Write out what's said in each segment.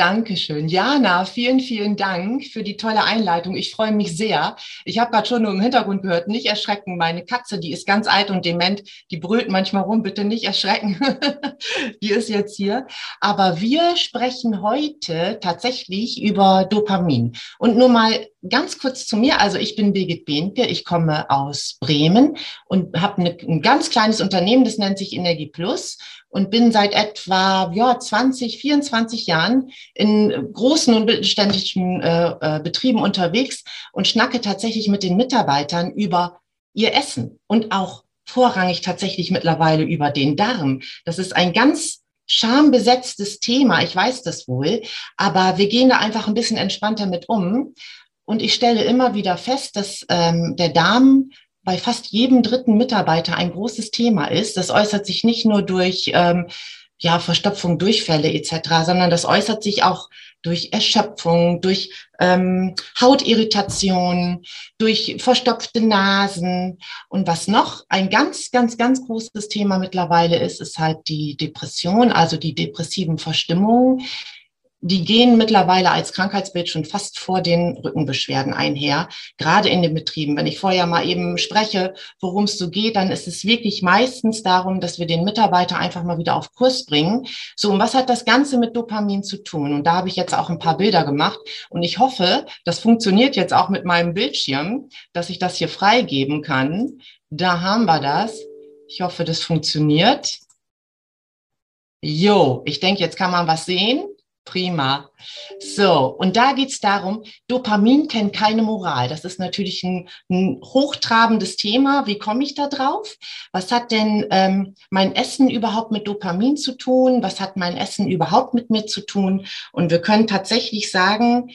Dankeschön. Jana, vielen, vielen Dank für die tolle Einleitung. Ich freue mich sehr. Ich habe gerade schon nur im Hintergrund gehört, nicht erschrecken. Meine Katze, die ist ganz alt und dement, die brüllt manchmal rum, bitte nicht erschrecken. die ist jetzt hier. Aber wir sprechen heute tatsächlich über Dopamin. Und nur mal ganz kurz zu mir. Also ich bin Birgit Behnke, ich komme aus Bremen und habe ein ganz kleines Unternehmen, das nennt sich Energie Plus und bin seit etwa ja, 20, 24 Jahren in großen und mittelständischen äh, äh, Betrieben unterwegs und schnacke tatsächlich mit den Mitarbeitern über ihr Essen und auch vorrangig tatsächlich mittlerweile über den Darm. Das ist ein ganz schambesetztes Thema, ich weiß das wohl, aber wir gehen da einfach ein bisschen entspannter mit um. Und ich stelle immer wieder fest, dass ähm, der Darm bei fast jedem dritten Mitarbeiter ein großes Thema ist. Das äußert sich nicht nur durch ähm, ja, Verstopfung, Durchfälle etc., sondern das äußert sich auch durch Erschöpfung, durch ähm, Hautirritation, durch verstopfte Nasen. Und was noch ein ganz, ganz, ganz großes Thema mittlerweile ist, ist halt die Depression, also die depressiven Verstimmungen, die gehen mittlerweile als Krankheitsbild schon fast vor den Rückenbeschwerden einher, gerade in den Betrieben. Wenn ich vorher mal eben spreche, worum es so geht, dann ist es wirklich meistens darum, dass wir den Mitarbeiter einfach mal wieder auf Kurs bringen. So, und was hat das Ganze mit Dopamin zu tun? Und da habe ich jetzt auch ein paar Bilder gemacht und ich hoffe, das funktioniert jetzt auch mit meinem Bildschirm, dass ich das hier freigeben kann. Da haben wir das. Ich hoffe, das funktioniert. Jo, ich denke, jetzt kann man was sehen. Prima. So, und da geht es darum, Dopamin kennt keine Moral. Das ist natürlich ein, ein hochtrabendes Thema. Wie komme ich da drauf? Was hat denn ähm, mein Essen überhaupt mit Dopamin zu tun? Was hat mein Essen überhaupt mit mir zu tun? Und wir können tatsächlich sagen,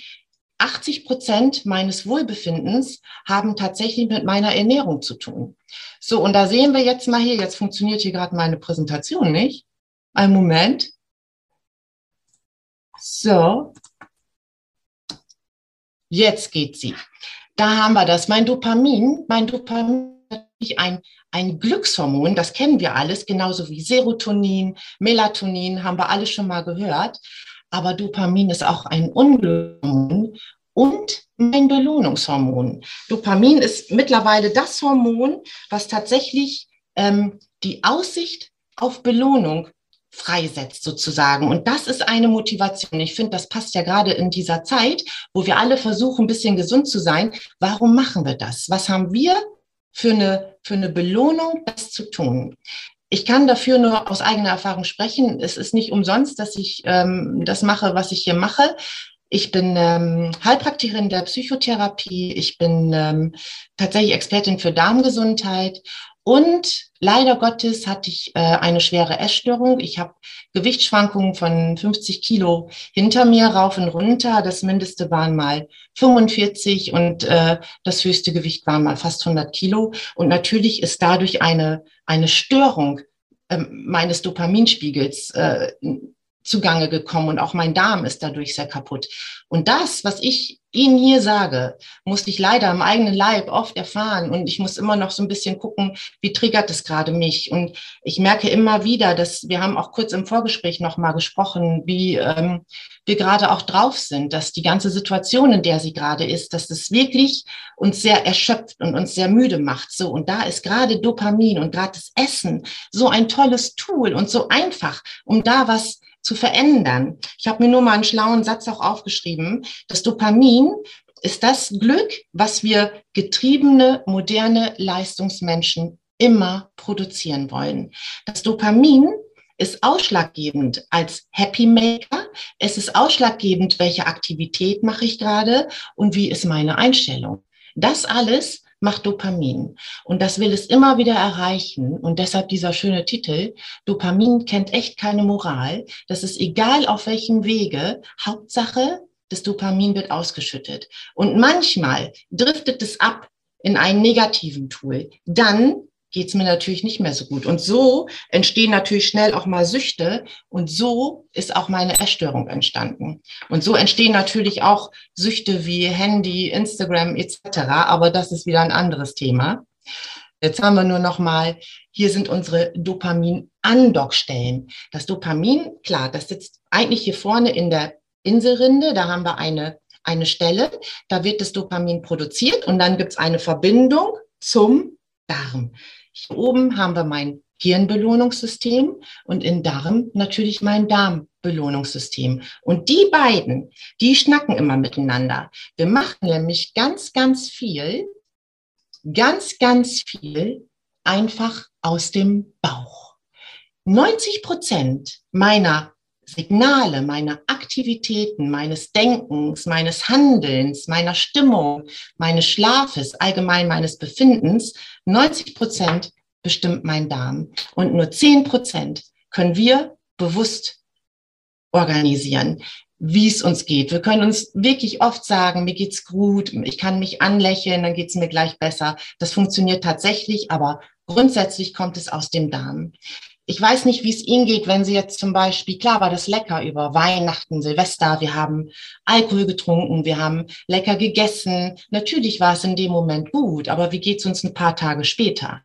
80 Prozent meines Wohlbefindens haben tatsächlich mit meiner Ernährung zu tun. So, und da sehen wir jetzt mal hier, jetzt funktioniert hier gerade meine Präsentation nicht. Ein Moment. So. Jetzt geht sie. Da haben wir das. Mein Dopamin, mein Dopamin ist ein, ein Glückshormon, das kennen wir alles, genauso wie Serotonin, Melatonin, haben wir alle schon mal gehört. Aber Dopamin ist auch ein Unglückshormon und mein Belohnungshormon. Dopamin ist mittlerweile das Hormon, was tatsächlich ähm, die Aussicht auf Belohnung freisetzt sozusagen. Und das ist eine Motivation. Ich finde, das passt ja gerade in dieser Zeit, wo wir alle versuchen, ein bisschen gesund zu sein. Warum machen wir das? Was haben wir für eine, für eine Belohnung, das zu tun? Ich kann dafür nur aus eigener Erfahrung sprechen. Es ist nicht umsonst, dass ich ähm, das mache, was ich hier mache. Ich bin ähm, Heilpraktikerin der Psychotherapie. Ich bin ähm, tatsächlich Expertin für Darmgesundheit und leider Gottes hatte ich äh, eine schwere Essstörung. Ich habe Gewichtsschwankungen von 50 Kilo hinter mir rauf und runter. Das Mindeste waren mal 45 und äh, das höchste Gewicht waren mal fast 100 Kilo. Und natürlich ist dadurch eine, eine Störung äh, meines Dopaminspiegels äh, zugange gekommen und auch mein Darm ist dadurch sehr kaputt. Und das, was ich Ihnen hier sage, musste ich leider im eigenen Leib oft erfahren und ich muss immer noch so ein bisschen gucken, wie triggert es gerade mich. Und ich merke immer wieder, dass wir haben auch kurz im Vorgespräch noch mal gesprochen, wie ähm, wir gerade auch drauf sind, dass die ganze Situation, in der sie gerade ist, dass das wirklich uns sehr erschöpft und uns sehr müde macht. So und da ist gerade Dopamin und gerade das Essen so ein tolles Tool und so einfach, um da was zu verändern. Ich habe mir nur mal einen schlauen Satz auch aufgeschrieben. Das Dopamin ist das Glück, was wir getriebene, moderne Leistungsmenschen immer produzieren wollen. Das Dopamin ist ausschlaggebend als Happy Maker. Es ist ausschlaggebend, welche Aktivität mache ich gerade und wie ist meine Einstellung. Das alles macht Dopamin. Und das will es immer wieder erreichen. Und deshalb dieser schöne Titel, Dopamin kennt echt keine Moral. Das ist egal auf welchem Wege. Hauptsache, das Dopamin wird ausgeschüttet. Und manchmal driftet es ab in einen negativen Tool. Dann geht es mir natürlich nicht mehr so gut. Und so entstehen natürlich schnell auch mal Süchte und so ist auch meine Essstörung entstanden. Und so entstehen natürlich auch Süchte wie Handy, Instagram etc. Aber das ist wieder ein anderes Thema. Jetzt haben wir nur noch mal, hier sind unsere Dopamin-Andockstellen. Das Dopamin, klar, das sitzt eigentlich hier vorne in der Inselrinde. Da haben wir eine, eine Stelle, da wird das Dopamin produziert und dann gibt es eine Verbindung zum Darm. Hier oben haben wir mein Hirnbelohnungssystem und in Darm natürlich mein Darmbelohnungssystem. Und die beiden, die schnacken immer miteinander. Wir machen nämlich ganz, ganz viel, ganz, ganz viel einfach aus dem Bauch. 90 Prozent meiner Signale, meiner Aktivitäten, meines Denkens, meines Handelns, meiner Stimmung, meines Schlafes, allgemein meines Befindens, 90 Prozent bestimmt mein Darm und nur 10 Prozent können wir bewusst organisieren, wie es uns geht. Wir können uns wirklich oft sagen, mir geht's gut, ich kann mich anlächeln, dann geht's mir gleich besser. Das funktioniert tatsächlich, aber grundsätzlich kommt es aus dem Darm ich weiß nicht, wie es Ihnen geht, wenn Sie jetzt zum Beispiel, klar war das lecker über Weihnachten, Silvester, wir haben Alkohol getrunken, wir haben lecker gegessen. Natürlich war es in dem Moment gut, aber wie geht es uns ein paar Tage später?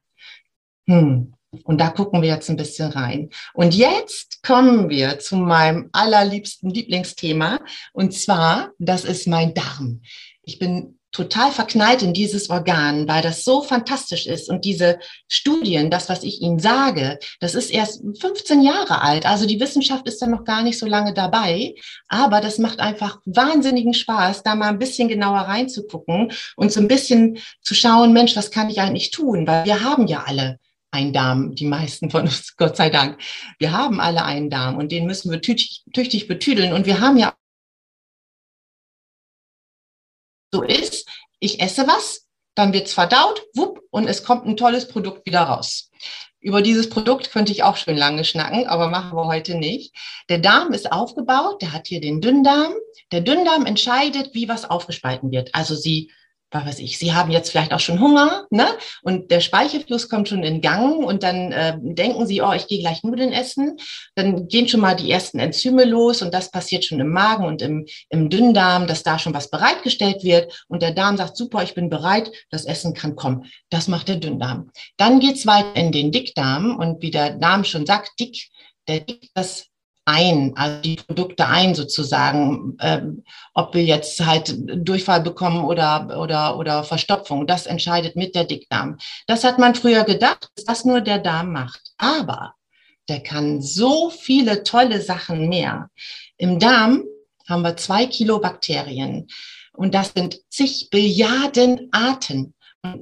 Hm. Und da gucken wir jetzt ein bisschen rein. Und jetzt kommen wir zu meinem allerliebsten Lieblingsthema. Und zwar, das ist mein Darm. Ich bin total verknallt in dieses Organ, weil das so fantastisch ist. Und diese Studien, das, was ich Ihnen sage, das ist erst 15 Jahre alt. Also die Wissenschaft ist da noch gar nicht so lange dabei. Aber das macht einfach wahnsinnigen Spaß, da mal ein bisschen genauer reinzugucken und so ein bisschen zu schauen, Mensch, was kann ich eigentlich tun? Weil wir haben ja alle einen Darm, die meisten von uns, Gott sei Dank. Wir haben alle einen Darm und den müssen wir tüchtig, tüchtig betüdeln. Und wir haben ja so ist, ich esse was, dann wird's verdaut, wupp, und es kommt ein tolles Produkt wieder raus. Über dieses Produkt könnte ich auch schön lange schnacken, aber machen wir heute nicht. Der Darm ist aufgebaut, der hat hier den Dünndarm. Der Dünndarm entscheidet, wie was aufgespalten wird. Also sie was weiß ich, Sie haben jetzt vielleicht auch schon Hunger, ne? Und der Speichelfluss kommt schon in Gang und dann äh, denken Sie, oh, ich gehe gleich Nudeln essen. Dann gehen schon mal die ersten Enzyme los und das passiert schon im Magen und im, im Dünndarm, dass da schon was bereitgestellt wird und der Darm sagt, super, ich bin bereit, das Essen kann kommen. Das macht der Dünndarm. Dann geht's weiter in den Dickdarm und wie der Name schon sagt, dick, der dick das ein, also die Produkte ein sozusagen, ähm, ob wir jetzt halt Durchfall bekommen oder, oder, oder Verstopfung. Das entscheidet mit der Dickdarm. Das hat man früher gedacht, dass das nur der Darm macht. Aber der kann so viele tolle Sachen mehr. Im Darm haben wir zwei Kilo Bakterien und das sind zig Billiarden Arten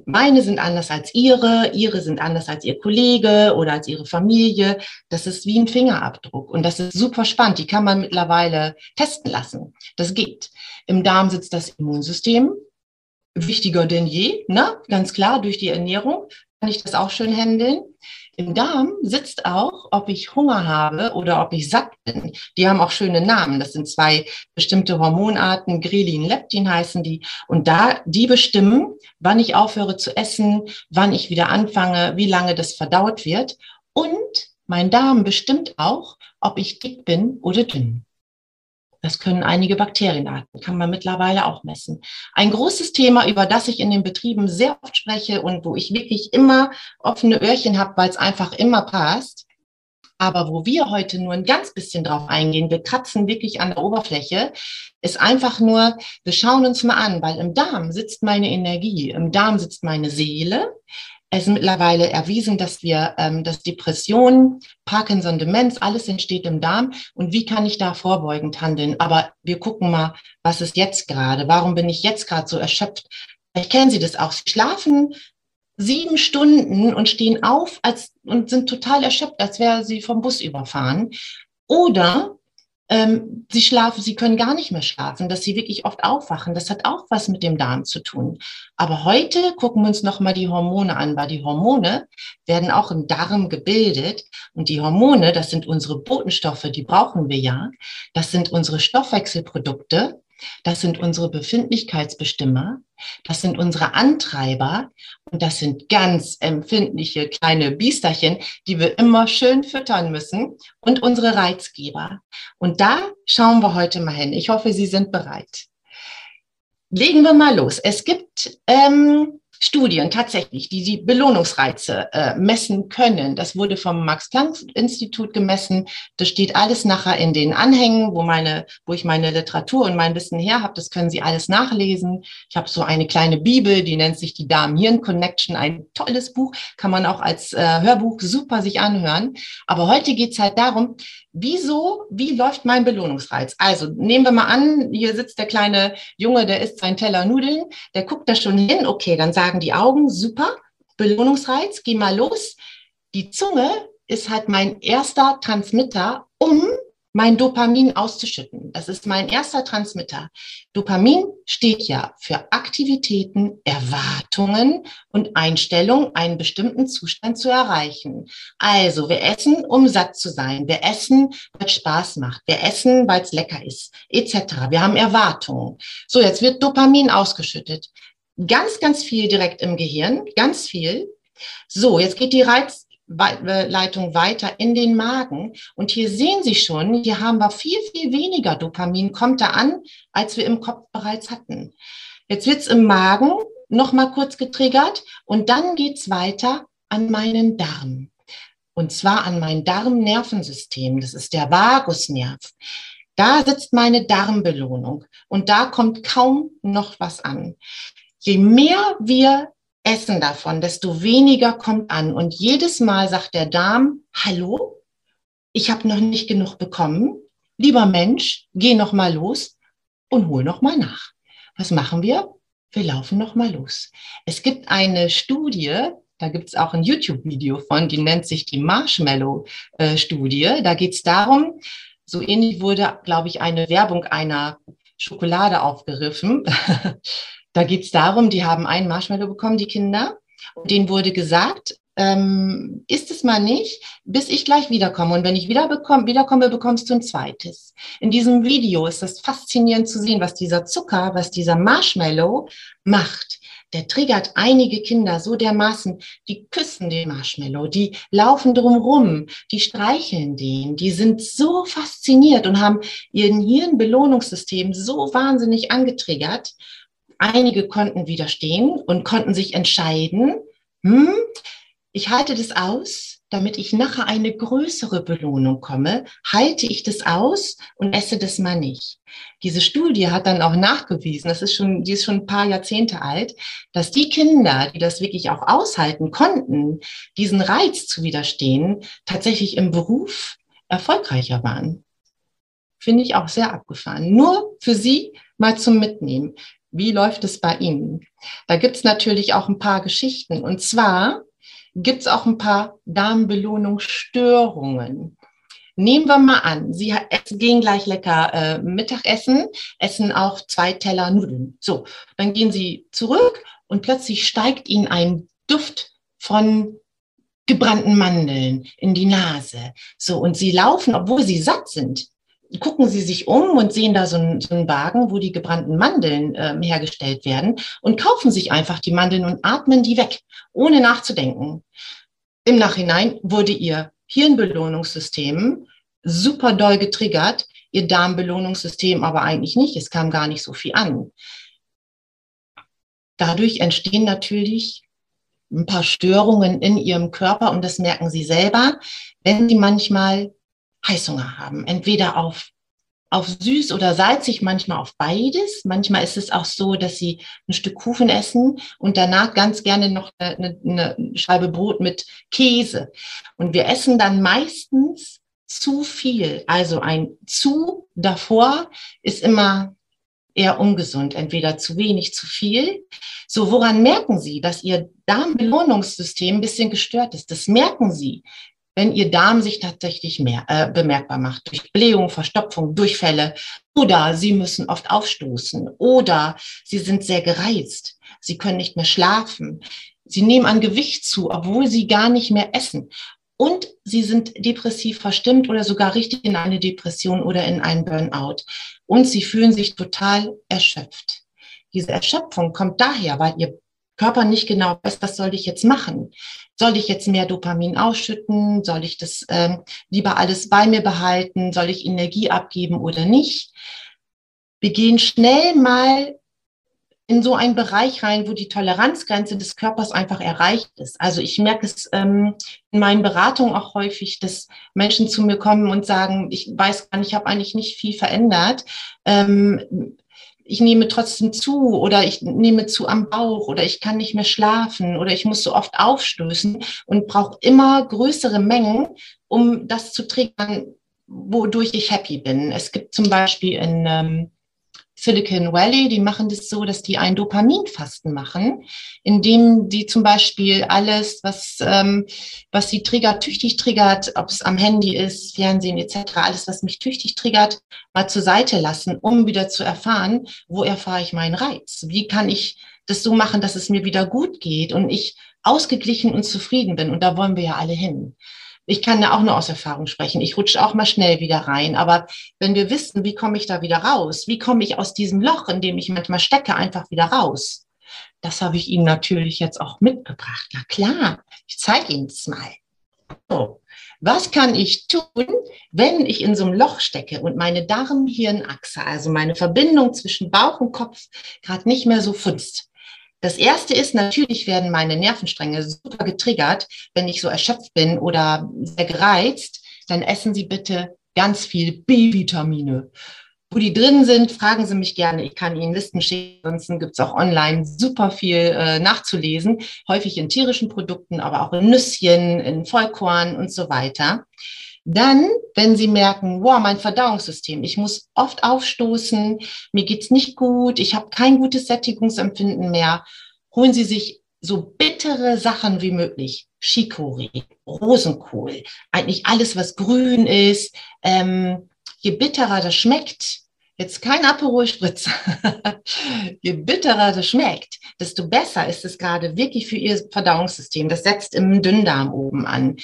meine sind anders als ihre, ihre sind anders als ihr Kollege oder als ihre Familie. Das ist wie ein Fingerabdruck und das ist super spannend. Die kann man mittlerweile testen lassen. Das geht. Im Darm sitzt das Immunsystem, wichtiger denn je, ne? ganz klar, durch die Ernährung kann ich das auch schön handeln. Im Darm sitzt auch, ob ich Hunger habe oder ob ich satt bin. Die haben auch schöne Namen. Das sind zwei bestimmte Hormonarten, Grelin, Leptin heißen die. Und da, die bestimmen, wann ich aufhöre zu essen, wann ich wieder anfange, wie lange das verdaut wird. Und mein Darm bestimmt auch, ob ich dick bin oder dünn. Das können einige Bakterienarten, kann man mittlerweile auch messen. Ein großes Thema, über das ich in den Betrieben sehr oft spreche und wo ich wirklich immer offene Öhrchen habe, weil es einfach immer passt. Aber wo wir heute nur ein ganz bisschen drauf eingehen, wir kratzen wirklich an der Oberfläche, ist einfach nur, wir schauen uns mal an, weil im Darm sitzt meine Energie, im Darm sitzt meine Seele, es ist mittlerweile erwiesen, dass wir, ähm, dass Depressionen, Parkinson, Demenz, alles entsteht im Darm. Und wie kann ich da vorbeugend handeln? Aber wir gucken mal, was ist jetzt gerade? Warum bin ich jetzt gerade so erschöpft? Vielleicht kennen Sie das auch. Sie schlafen sieben Stunden und stehen auf als, und sind total erschöpft, als wäre sie vom Bus überfahren. Oder ähm, sie schlafen, sie können gar nicht mehr schlafen, dass sie wirklich oft aufwachen. Das hat auch was mit dem Darm zu tun. Aber heute gucken wir uns nochmal die Hormone an, weil die Hormone werden auch im Darm gebildet. Und die Hormone, das sind unsere Botenstoffe, die brauchen wir ja. Das sind unsere Stoffwechselprodukte. Das sind unsere Befindlichkeitsbestimmer, das sind unsere Antreiber und das sind ganz empfindliche kleine Biesterchen, die wir immer schön füttern müssen und unsere Reizgeber. Und da schauen wir heute mal hin. Ich hoffe, Sie sind bereit. Legen wir mal los. Es gibt ähm, Studien tatsächlich, die die Belohnungsreize äh, messen können. Das wurde vom Max-Planck-Institut gemessen. Das steht alles nachher in den Anhängen, wo meine, wo ich meine Literatur und mein Wissen her habe. Das können Sie alles nachlesen. Ich habe so eine kleine Bibel, die nennt sich die Darm-Hirn-Connection. Ein tolles Buch, kann man auch als äh, Hörbuch super sich anhören. Aber heute geht's halt darum, wieso, wie läuft mein Belohnungsreiz? Also nehmen wir mal an, hier sitzt der kleine Junge, der isst seinen Teller Nudeln, der guckt da schon hin, okay, dann sagen die Augen, super, Belohnungsreiz, geh mal los. Die Zunge ist halt mein erster Transmitter, um mein Dopamin auszuschütten. Das ist mein erster Transmitter. Dopamin steht ja für Aktivitäten, Erwartungen und Einstellungen, einen bestimmten Zustand zu erreichen. Also wir essen, um satt zu sein. Wir essen, weil es Spaß macht. Wir essen, weil es lecker ist, etc. Wir haben Erwartungen. So, jetzt wird Dopamin ausgeschüttet. Ganz, ganz viel direkt im Gehirn, ganz viel. So, jetzt geht die Reiz Leitung weiter in den Magen. Und hier sehen Sie schon, hier haben wir viel, viel weniger Dopamin, kommt da an, als wir im Kopf bereits hatten. Jetzt wird's im Magen noch mal kurz getriggert und dann geht's weiter an meinen Darm. Und zwar an mein Darmnervensystem. Das ist der Vagusnerv. Da sitzt meine Darmbelohnung und da kommt kaum noch was an. Je mehr wir essen davon, desto weniger kommt an. Und jedes Mal sagt der Darm, hallo, ich habe noch nicht genug bekommen. Lieber Mensch, geh noch mal los und hol noch mal nach. Was machen wir? Wir laufen noch mal los. Es gibt eine Studie, da gibt es auch ein YouTube-Video von, die nennt sich die Marshmallow-Studie. Da geht es darum, so ähnlich wurde, glaube ich, eine Werbung einer Schokolade aufgeriffen. Da geht es darum, die haben einen Marshmallow bekommen, die Kinder. Und denen wurde gesagt, ähm, ist es mal nicht, bis ich gleich wiederkomme. Und wenn ich wieder bekomme, wiederkomme, bekommst du ein zweites. In diesem Video ist das faszinierend zu sehen, was dieser Zucker, was dieser Marshmallow macht. Der triggert einige Kinder so dermaßen, die küssen den Marshmallow, die laufen drumrum, die streicheln den, die sind so fasziniert und haben ihren Hirnbelohnungssystem so wahnsinnig angetriggert, Einige konnten widerstehen und konnten sich entscheiden, hm, ich halte das aus, damit ich nachher eine größere Belohnung komme, halte ich das aus und esse das mal nicht. Diese Studie hat dann auch nachgewiesen, das ist schon, die ist schon ein paar Jahrzehnte alt, dass die Kinder, die das wirklich auch aushalten konnten, diesen Reiz zu widerstehen, tatsächlich im Beruf erfolgreicher waren. Finde ich auch sehr abgefahren. Nur für Sie mal zum Mitnehmen. Wie läuft es bei Ihnen? Da gibt es natürlich auch ein paar Geschichten. Und zwar gibt es auch ein paar Darmbelohnungsstörungen. Nehmen wir mal an, Sie gehen gleich lecker äh, Mittagessen, essen auch zwei Teller Nudeln. So, dann gehen Sie zurück und plötzlich steigt Ihnen ein Duft von gebrannten Mandeln in die Nase. So, und Sie laufen, obwohl Sie satt sind, gucken Sie sich um und sehen da so einen, so einen Wagen, wo die gebrannten Mandeln ähm, hergestellt werden und kaufen sich einfach die Mandeln und atmen die weg, ohne nachzudenken. Im Nachhinein wurde Ihr Hirnbelohnungssystem super doll getriggert, Ihr Darmbelohnungssystem aber eigentlich nicht. Es kam gar nicht so viel an. Dadurch entstehen natürlich ein paar Störungen in Ihrem Körper und das merken Sie selber, wenn Sie manchmal Heißhunger haben. Entweder auf, auf süß oder salzig, manchmal auf beides. Manchmal ist es auch so, dass sie ein Stück Kuchen essen und danach ganz gerne noch eine, eine Scheibe Brot mit Käse. Und wir essen dann meistens zu viel. Also ein zu davor ist immer eher ungesund, entweder zu wenig, zu viel. So, woran merken Sie, dass Ihr Darmbelohnungssystem ein bisschen gestört ist? Das merken Sie, wenn Ihr Darm sich tatsächlich mehr äh, bemerkbar macht durch Blähung, Verstopfung, Durchfälle oder Sie müssen oft aufstoßen oder Sie sind sehr gereizt, Sie können nicht mehr schlafen, Sie nehmen an Gewicht zu, obwohl Sie gar nicht mehr essen und sie sind depressiv verstimmt oder sogar richtig in eine Depression oder in einen Burnout. Und sie fühlen sich total erschöpft. Diese Erschöpfung kommt daher, weil ihr Körper nicht genau weiß, was soll ich jetzt machen? Soll ich jetzt mehr Dopamin ausschütten? Soll ich das ähm, lieber alles bei mir behalten? Soll ich Energie abgeben oder nicht? Wir gehen schnell mal in so einen Bereich rein, wo die Toleranzgrenze des Körpers einfach erreicht ist. Also ich merke es ähm, in meinen Beratungen auch häufig, dass Menschen zu mir kommen und sagen, ich weiß gar nicht, ich habe eigentlich nicht viel verändert. Ähm, ich nehme trotzdem zu oder ich nehme zu am Bauch oder ich kann nicht mehr schlafen oder ich muss so oft aufstößen und brauche immer größere Mengen, um das zu triggern, wodurch ich happy bin. Es gibt zum Beispiel in ähm, Silicon Valley, die machen das so, dass die ein Dopaminfasten machen, indem die zum Beispiel alles, was, ähm, was sie triggert, tüchtig triggert, ob es am Handy ist, Fernsehen etc., alles, was mich tüchtig triggert, mal zur Seite lassen, um wieder zu erfahren, wo erfahre ich meinen Reiz? Wie kann ich das so machen, dass es mir wieder gut geht und ich ausgeglichen und zufrieden bin? Und da wollen wir ja alle hin ich kann ja auch nur aus Erfahrung sprechen. Ich rutsche auch mal schnell wieder rein. Aber wenn wir wissen, wie komme ich da wieder raus? Wie komme ich aus diesem Loch, in dem ich manchmal stecke, einfach wieder raus? Das habe ich Ihnen natürlich jetzt auch mitgebracht. Na klar, ich zeige Ihnen das mal. So. Was kann ich tun, wenn ich in so einem Loch stecke und meine Darm-Hirn-Achse, also meine Verbindung zwischen Bauch und Kopf, gerade nicht mehr so funzt? Das erste ist, natürlich werden meine Nervenstränge super getriggert, wenn ich so erschöpft bin oder sehr gereizt. Dann essen Sie bitte ganz viel B-Vitamine. Wo die drin sind, fragen Sie mich gerne. Ich kann Ihnen Listen schicken. Ansonsten gibt es auch online super viel äh, nachzulesen. Häufig in tierischen Produkten, aber auch in Nüsschen, in Vollkorn und so weiter. Dann, wenn Sie merken, wow, mein Verdauungssystem, ich muss oft aufstoßen, mir geht's nicht gut, ich habe kein gutes Sättigungsempfinden mehr, holen Sie sich so bittere Sachen wie möglich. Chicorée, Rosenkohl, eigentlich alles, was grün ist. Ähm, je bitterer das schmeckt, jetzt kein Aperol Spritz, je bitterer das schmeckt, desto besser ist es gerade wirklich für Ihr Verdauungssystem. Das setzt im Dünndarm oben an.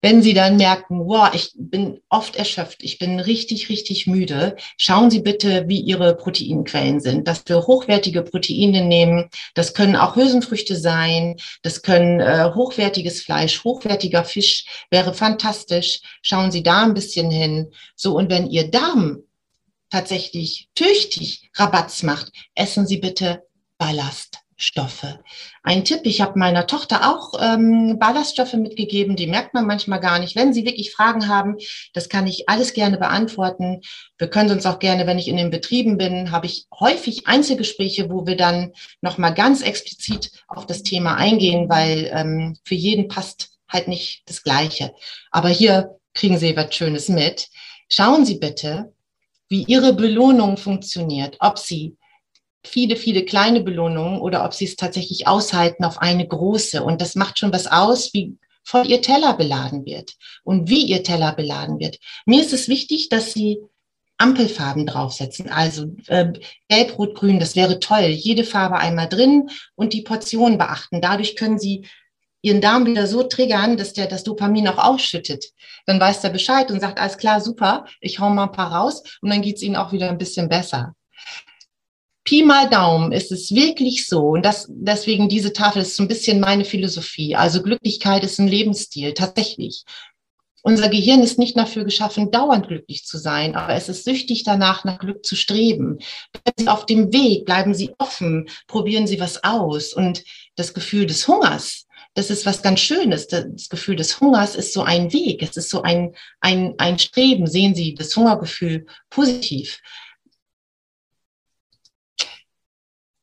Wenn Sie dann merken, wow, ich bin oft erschöpft, ich bin richtig, richtig müde, schauen Sie bitte, wie Ihre Proteinquellen sind, dass wir hochwertige Proteine nehmen. Das können auch Hülsenfrüchte sein, das können äh, hochwertiges Fleisch, hochwertiger Fisch, wäre fantastisch. Schauen Sie da ein bisschen hin. So, und wenn Ihr Darm tatsächlich tüchtig Rabatz macht, essen Sie bitte Ballast. Stoffe. Ein Tipp, ich habe meiner Tochter auch ähm, Ballaststoffe mitgegeben, die merkt man manchmal gar nicht. Wenn Sie wirklich Fragen haben, das kann ich alles gerne beantworten. Wir können uns auch gerne, wenn ich in den Betrieben bin, habe ich häufig Einzelgespräche, wo wir dann nochmal ganz explizit auf das Thema eingehen, weil ähm, für jeden passt halt nicht das Gleiche. Aber hier kriegen Sie was Schönes mit. Schauen Sie bitte, wie Ihre Belohnung funktioniert, ob Sie viele, viele kleine Belohnungen oder ob sie es tatsächlich aushalten auf eine große. Und das macht schon was aus, wie voll ihr Teller beladen wird und wie ihr Teller beladen wird. Mir ist es wichtig, dass sie Ampelfarben draufsetzen, also äh, gelb, rot, grün, das wäre toll. Jede Farbe einmal drin und die Portion beachten. Dadurch können sie ihren Darm wieder so triggern, dass der das Dopamin auch ausschüttet. Dann weiß der Bescheid und sagt, alles klar, super, ich hau mal ein paar raus und dann geht's ihnen auch wieder ein bisschen besser. Pi mal Daumen ist es wirklich so, und das, deswegen diese Tafel ist so ein bisschen meine Philosophie. Also Glücklichkeit ist ein Lebensstil, tatsächlich. Unser Gehirn ist nicht dafür geschaffen, dauernd glücklich zu sein, aber es ist süchtig danach, nach Glück zu streben. Bleiben Sie auf dem Weg, bleiben Sie offen, probieren Sie was aus. Und das Gefühl des Hungers, das ist was ganz Schönes. Das Gefühl des Hungers ist so ein Weg, es ist so ein, ein, ein Streben. Sehen Sie das Hungergefühl positiv.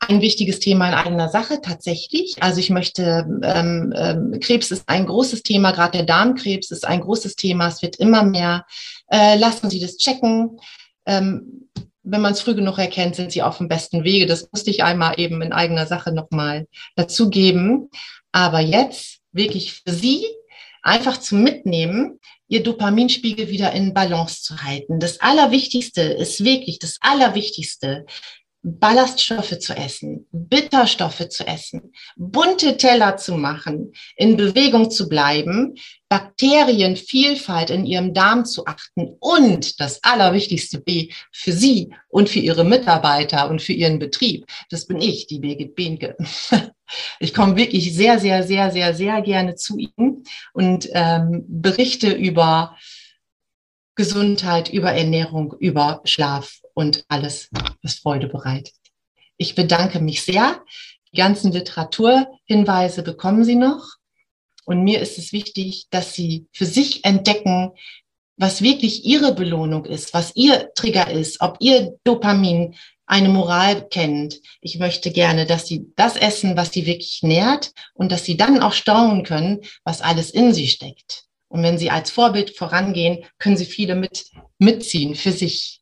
Ein wichtiges Thema in eigener Sache, tatsächlich. Also ich möchte, ähm, ähm, Krebs ist ein großes Thema, gerade der Darmkrebs ist ein großes Thema, es wird immer mehr. Äh, lassen Sie das checken. Ähm, wenn man es früh genug erkennt, sind sie auf dem besten Wege. Das musste ich einmal eben in eigener Sache nochmal dazugeben. Aber jetzt wirklich für Sie einfach zum Mitnehmen, Ihr Dopaminspiegel wieder in Balance zu halten. Das Allerwichtigste ist wirklich das Allerwichtigste, Ballaststoffe zu essen, Bitterstoffe zu essen, bunte Teller zu machen, in Bewegung zu bleiben, Bakterienvielfalt in ihrem Darm zu achten und das Allerwichtigste B für Sie und für Ihre Mitarbeiter und für Ihren Betrieb. Das bin ich, die Birgit Behnke. Ich komme wirklich sehr, sehr, sehr, sehr, sehr gerne zu Ihnen und ähm, berichte über Gesundheit, über Ernährung, über Schlaf und alles, was Freude bereitet. Ich bedanke mich sehr. Die ganzen Literaturhinweise bekommen Sie noch. Und mir ist es wichtig, dass Sie für sich entdecken, was wirklich Ihre Belohnung ist, was Ihr Trigger ist, ob Ihr Dopamin eine Moral kennt. Ich möchte gerne, dass Sie das essen, was Sie wirklich nährt und dass Sie dann auch staunen können, was alles in Sie steckt. Und wenn Sie als Vorbild vorangehen, können Sie viele mit, mitziehen für sich.